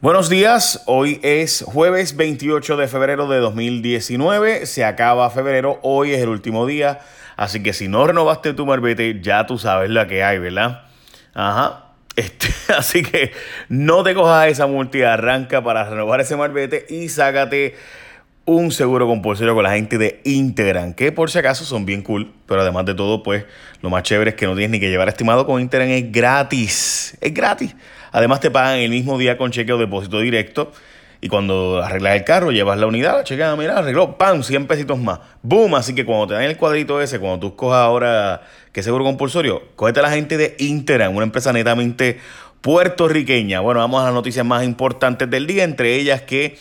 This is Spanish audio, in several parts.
Buenos días, hoy es jueves 28 de febrero de 2019, se acaba febrero, hoy es el último día, así que si no renovaste tu marbete, ya tú sabes la que hay, ¿verdad? Ajá. Este, así que no te cojas esa multi, arranca para renovar ese marbete y sácate un seguro compulsorio con la gente de Integran, que por si acaso son bien cool, pero además de todo, pues lo más chévere es que no tienes ni que llevar estimado con Integran, es gratis, es gratis. Además te pagan el mismo día con cheque o depósito directo. Y cuando arreglas el carro, llevas la unidad, chequea, mira, arregló, ¡pam! 100 pesitos más. ¡Boom! Así que cuando te dan el cuadrito ese, cuando tú cojas ahora que seguro compulsorio, cógete a la gente de Interan, una empresa netamente puertorriqueña. Bueno, vamos a las noticias más importantes del día, entre ellas que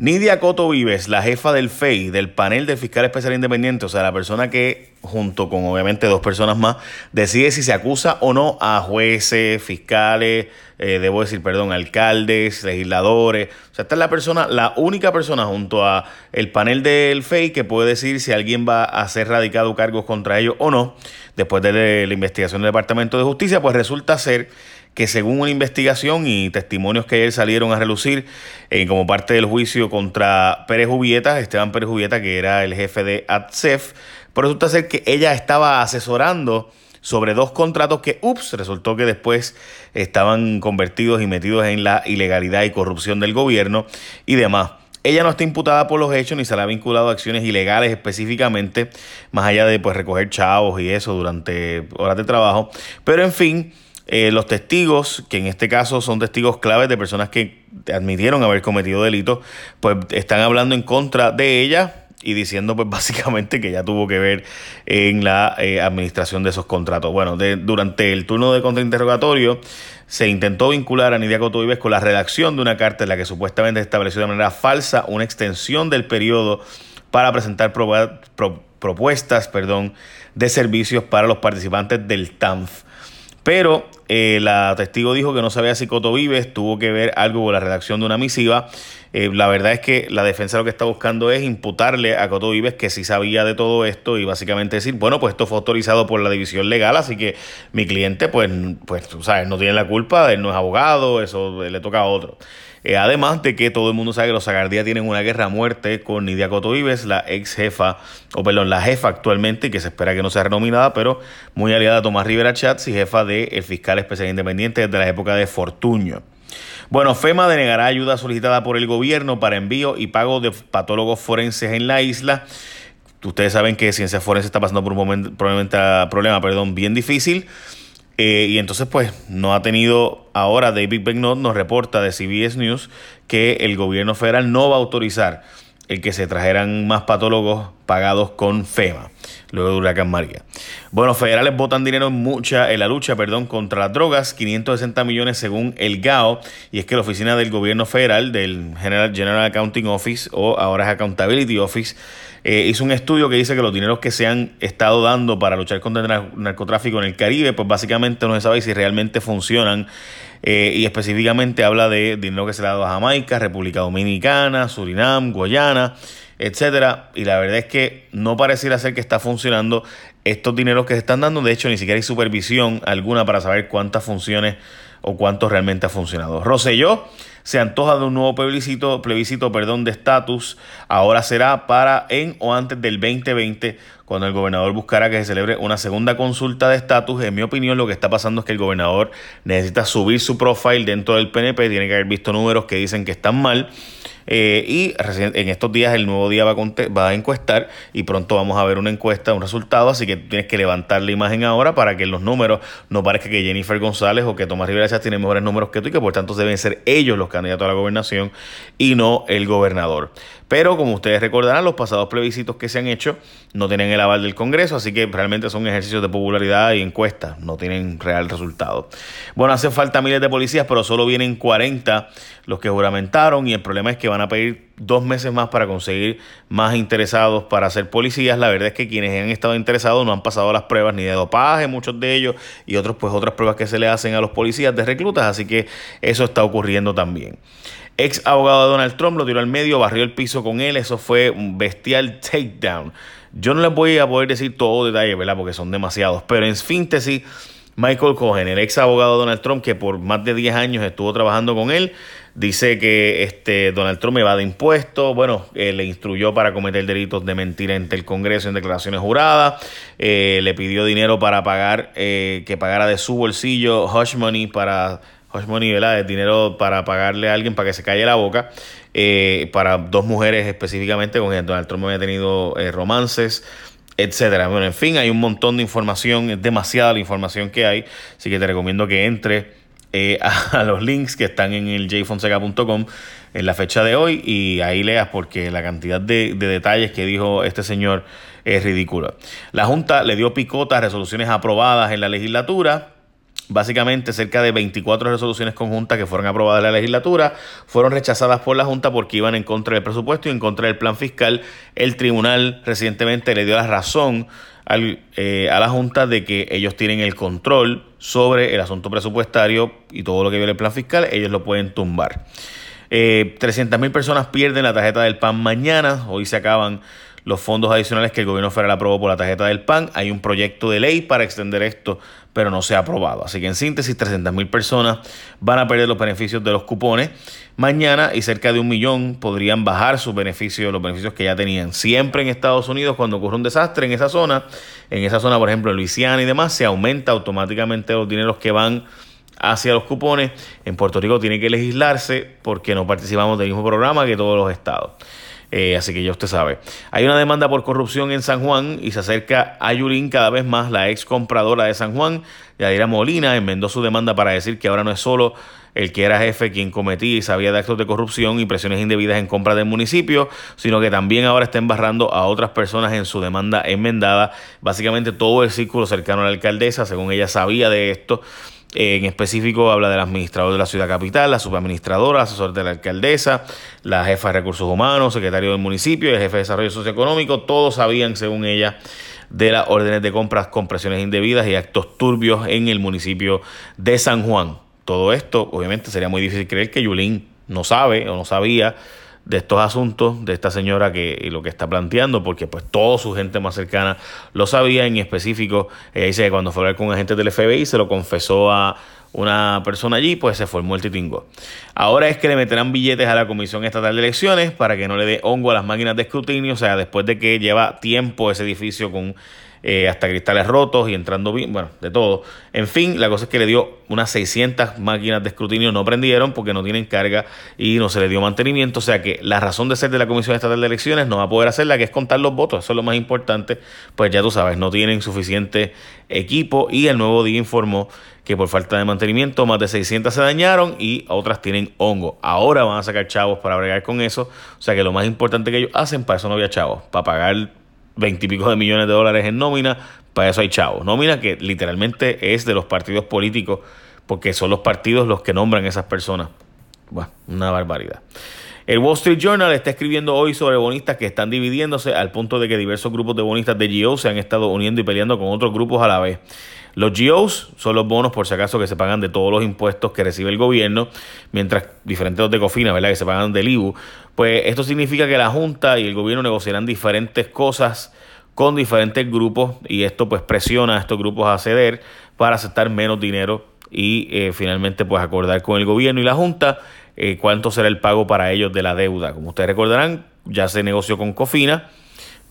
Nidia Coto Vives, la jefa del FEI, del panel de fiscal especial independiente, o sea, la persona que, junto con obviamente dos personas más, decide si se acusa o no a jueces, fiscales, eh, debo decir, perdón, alcaldes, legisladores. O sea, esta es la persona, la única persona junto a el panel del FEI que puede decir si alguien va a ser radicado cargos contra ellos o no. Después de la investigación del Departamento de Justicia, pues resulta ser que según una investigación y testimonios que ayer salieron a relucir eh, como parte del juicio contra Pérez Jubieta, Esteban Pérez Jubieta, que era el jefe de ATSEF, pues resulta ser que ella estaba asesorando sobre dos contratos que, ups, resultó que después estaban convertidos y metidos en la ilegalidad y corrupción del gobierno y demás. Ella no está imputada por los hechos ni se le ha vinculado a acciones ilegales específicamente, más allá de pues recoger chavos y eso durante horas de trabajo. Pero en fin, eh, los testigos, que en este caso son testigos claves de personas que admitieron haber cometido delitos, pues están hablando en contra de ella y diciendo pues básicamente que ya tuvo que ver en la eh, administración de esos contratos. Bueno, durante el turno de contrainterrogatorio se intentó vincular a Nidia Coto con la redacción de una carta en la que supuestamente estableció de manera falsa una extensión del periodo para presentar propuestas perdón, de servicios para los participantes del TANF. Pero eh, la testigo dijo que no sabía si Coto Vives tuvo que ver algo con la redacción de una misiva. Eh, la verdad es que la defensa lo que está buscando es imputarle a Coto Vives que sí sabía de todo esto y básicamente decir, bueno, pues esto fue autorizado por la división legal, así que mi cliente, pues, pues tú sabes, no tiene la culpa, él no es abogado, eso le toca a otro. Eh, además de que todo el mundo sabe que los Zagardía tienen una guerra a muerte con Nidia Coto Vives, la ex jefa, o perdón, la jefa actualmente, que se espera que no sea renominada, pero muy aliada a Tomás Rivera Chats y jefa del fiscal especial independiente desde la época de Fortuño. Bueno, FEMA denegará ayuda solicitada por el gobierno para envío y pago de patólogos forenses en la isla. Ustedes saben que Ciencia Forense está pasando por un momento, probablemente, problema perdón, bien difícil. Eh, y entonces, pues, no ha tenido. Ahora, David Becknott nos reporta de CBS News que el gobierno federal no va a autorizar el que se trajeran más patólogos pagados con FEMA, luego de Huracán María. Bueno, federales votan dinero en, mucha, en la lucha perdón, contra las drogas, 560 millones según el GAO, y es que la oficina del gobierno federal, del General, General Accounting Office, o ahora es Accountability Office, eh, hizo un estudio que dice que los dineros que se han estado dando para luchar contra el narcotráfico en el Caribe, pues básicamente no se sabe si realmente funcionan. Eh, y específicamente habla de dinero que se le ha dado a Jamaica, República Dominicana, Surinam, Guayana, etcétera. Y la verdad es que no pareciera ser que está funcionando estos dineros que se están dando. De hecho, ni siquiera hay supervisión alguna para saber cuántas funciones o cuánto realmente ha funcionado. Roselló se antoja de un nuevo plebiscito, plebiscito perdón, de estatus. Ahora será para en o antes del 2020, cuando el gobernador buscará que se celebre una segunda consulta de estatus. En mi opinión, lo que está pasando es que el gobernador necesita subir su profile dentro del PNP, tiene que haber visto números que dicen que están mal eh, y en estos días el nuevo día va a, va a encuestar y pronto vamos a ver una encuesta, un resultado, así que tienes que levantar la imagen ahora para que los números no parezca que Jennifer González o que Tomás Rivera Chávez tienen mejores números que tú y que por tanto deben ser ellos los candidatos a la gobernación y no el gobernador. Pero como ustedes recordarán, los pasados plebiscitos que se han hecho no tienen el aval del Congreso, así que realmente son ejercicios de popularidad y encuestas, no tienen real resultado. Bueno, hacen falta miles de policías, pero solo vienen 40 los que juramentaron y el problema es que van a pedir dos meses más para conseguir más interesados para ser policías. La verdad es que quienes han estado interesados no han pasado las pruebas ni de dopaje, muchos de ellos, y otros pues otras pruebas que se le hacen a los policías de reclutas, así que eso está ocurriendo también. Ex abogado de Donald Trump lo tiró al medio, barrió el piso con él. Eso fue un bestial takedown. Yo no les voy a poder decir todo detalle, ¿verdad? Porque son demasiados. Pero en síntesis, Michael Cohen, el ex abogado de Donald Trump, que por más de 10 años estuvo trabajando con él, dice que este Donald Trump evade impuestos, bueno, eh, le instruyó para cometer delitos de mentira ante el Congreso en declaraciones juradas, eh, le pidió dinero para pagar, eh, que pagara de su bolsillo hush money para hush money, ¿verdad? dinero para pagarle a alguien para que se calle la boca, para dos mujeres específicamente con quien Donald Trump había tenido romances etcétera. Bueno, en fin, hay un montón de información, es demasiada la información que hay, así que te recomiendo que entre eh, a, los links que están en el jfonseca.com en la fecha de hoy y ahí leas porque la cantidad de, detalles que dijo este señor es ridícula. La Junta le dio picota a resoluciones aprobadas en la legislatura. Básicamente, cerca de 24 resoluciones conjuntas que fueron aprobadas en la legislatura fueron rechazadas por la Junta porque iban en contra del presupuesto y en contra del plan fiscal. El tribunal recientemente le dio la razón eh, a la Junta de que ellos tienen el control sobre el asunto presupuestario y todo lo que viene el plan fiscal, ellos lo pueden tumbar. Eh, 300.000 personas pierden la tarjeta del PAN mañana, hoy se acaban los fondos adicionales que el gobierno federal aprobó por la tarjeta del PAN. Hay un proyecto de ley para extender esto, pero no se ha aprobado. Así que en síntesis, 300.000 personas van a perder los beneficios de los cupones mañana y cerca de un millón podrían bajar sus beneficios, los beneficios que ya tenían. Siempre en Estados Unidos, cuando ocurre un desastre en esa zona, en esa zona, por ejemplo, en Luisiana y demás, se aumenta automáticamente los dineros que van hacia los cupones. En Puerto Rico tiene que legislarse porque no participamos del mismo programa que todos los estados. Eh, así que ya usted sabe. Hay una demanda por corrupción en San Juan y se acerca a Yulín cada vez más, la ex compradora de San Juan, Yadira Molina, enmendó su demanda para decir que ahora no es solo el que era jefe quien cometía y sabía de actos de corrupción y presiones indebidas en compra del municipio, sino que también ahora está embarrando a otras personas en su demanda enmendada. Básicamente todo el círculo cercano a la alcaldesa, según ella sabía de esto. En específico habla del administrador de la ciudad capital, la subadministradora, asesor de la alcaldesa, la jefa de recursos humanos, secretario del municipio el jefe de desarrollo socioeconómico. Todos sabían, según ella, de las órdenes de compras con presiones indebidas y actos turbios en el municipio de San Juan. Todo esto, obviamente, sería muy difícil creer que Yulín no sabe o no sabía de estos asuntos de esta señora que y lo que está planteando, porque pues toda su gente más cercana lo sabía, en específico, ella dice que cuando fue a hablar con agentes del FBI se lo confesó a una persona allí, pues se formó el titingo. Ahora es que le meterán billetes a la Comisión Estatal de Elecciones para que no le dé hongo a las máquinas de escrutinio, o sea, después de que lleva tiempo ese edificio con eh, hasta cristales rotos y entrando bien, bueno, de todo. En fin, la cosa es que le dio unas 600 máquinas de escrutinio, no prendieron porque no tienen carga y no se le dio mantenimiento. O sea que la razón de ser de la Comisión Estatal de Elecciones no va a poder hacerla, que es contar los votos. Eso es lo más importante. Pues ya tú sabes, no tienen suficiente equipo y el nuevo día informó que por falta de mantenimiento más de 600 se dañaron y otras tienen hongo. Ahora van a sacar chavos para bregar con eso. O sea que lo más importante que ellos hacen, para eso no había chavos, para pagar veintipico de millones de dólares en nómina, para eso hay chavos. Nómina que literalmente es de los partidos políticos, porque son los partidos los que nombran esas personas. Bueno, una barbaridad. El Wall Street Journal está escribiendo hoy sobre bonistas que están dividiéndose al punto de que diversos grupos de bonistas de GO se han estado uniendo y peleando con otros grupos a la vez. Los GOs son los bonos, por si acaso, que se pagan de todos los impuestos que recibe el gobierno, mientras diferentes de COFINA, ¿verdad?, que se pagan del IBU. Pues esto significa que la Junta y el gobierno negociarán diferentes cosas con diferentes grupos y esto pues presiona a estos grupos a ceder para aceptar menos dinero y eh, finalmente pues acordar con el gobierno y la Junta eh, cuánto será el pago para ellos de la deuda. Como ustedes recordarán, ya se negoció con Cofina,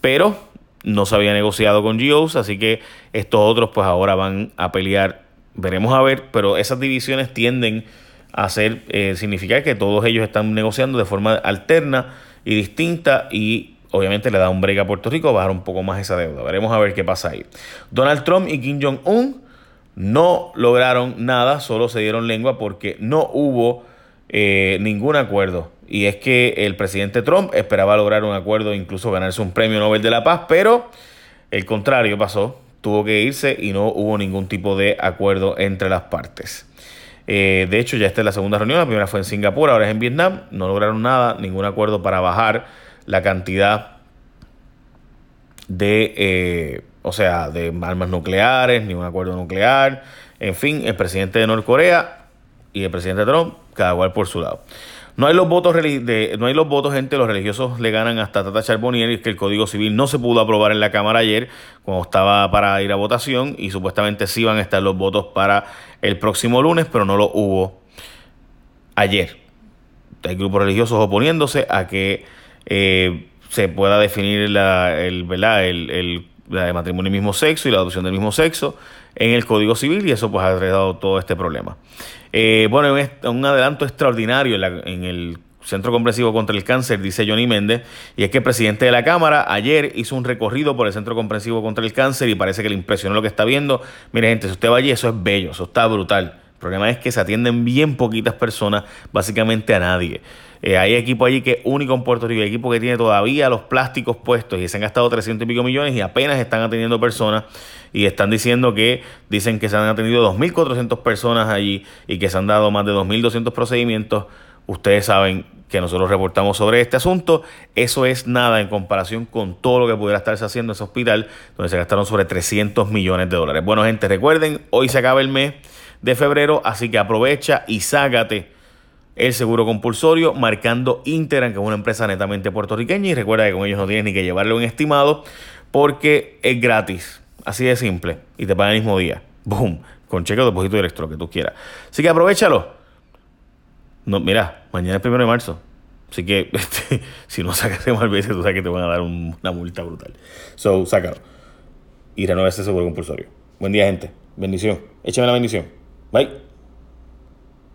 pero no se había negociado con GOs, así que estos otros pues ahora van a pelear. Veremos a ver, pero esas divisiones tienden hacer eh, significar que todos ellos están negociando de forma alterna y distinta y obviamente le da un break a Puerto Rico a bajar un poco más esa deuda. Veremos a ver qué pasa ahí. Donald Trump y Kim Jong-un no lograron nada, solo se dieron lengua porque no hubo eh, ningún acuerdo. Y es que el presidente Trump esperaba lograr un acuerdo, incluso ganarse un premio Nobel de la Paz, pero el contrario pasó, tuvo que irse y no hubo ningún tipo de acuerdo entre las partes. Eh, de hecho, ya esta es la segunda reunión, la primera fue en Singapur, ahora es en Vietnam, no lograron nada, ningún acuerdo para bajar la cantidad de, eh, o sea, de armas nucleares, ni un acuerdo nuclear. En fin, el presidente de Norcorea y el presidente Trump, cada cual por su lado. No hay los votos, de, no hay los votos, gente. Los religiosos le ganan hasta Tata Charbonnier. Y que el Código Civil no se pudo aprobar en la Cámara ayer, cuando estaba para ir a votación. Y supuestamente sí van a estar los votos para el próximo lunes, pero no lo hubo ayer. Hay grupos religiosos oponiéndose a que eh, se pueda definir la, el, ¿verdad? el la de matrimonio del mismo sexo y la adopción del mismo sexo en el Código Civil y eso pues ha agregado todo este problema. Eh, bueno, un adelanto extraordinario en, el Centro Comprensivo contra el Cáncer, dice Johnny Méndez, y es que el presidente de la Cámara ayer hizo un recorrido por el Centro Comprensivo contra el Cáncer y parece que le impresionó lo que está viendo. Mire gente, si usted va allí, eso es bello, eso está brutal. El problema es que se atienden bien poquitas personas, básicamente a nadie. Eh, hay equipo allí que es único en Puerto Rico, equipo que tiene todavía los plásticos puestos y se han gastado 300 y pico millones y apenas están atendiendo personas y están diciendo que dicen que se han atendido 2.400 personas allí y que se han dado más de 2.200 procedimientos. Ustedes saben que nosotros reportamos sobre este asunto. Eso es nada en comparación con todo lo que pudiera estarse haciendo ese hospital, donde se gastaron sobre 300 millones de dólares. Bueno, gente, recuerden, hoy se acaba el mes de febrero, así que aprovecha y ságate el seguro compulsorio, marcando Interan, que es una empresa netamente puertorriqueña, y recuerda que con ellos no tienes ni que llevarle un estimado, porque es gratis, así de simple, y te pagan el mismo día. Boom, con cheque o depósito directo, lo que tú quieras. Así que aprovechalo. No, mira, mañana es primero de marzo. Así que este, si no sacas de veces, tú sabes que te van a dar una multa brutal. So, sácalo. Y renueva ese seguro compulsorio. Buen día, gente. Bendición. Échame la bendición. バイ。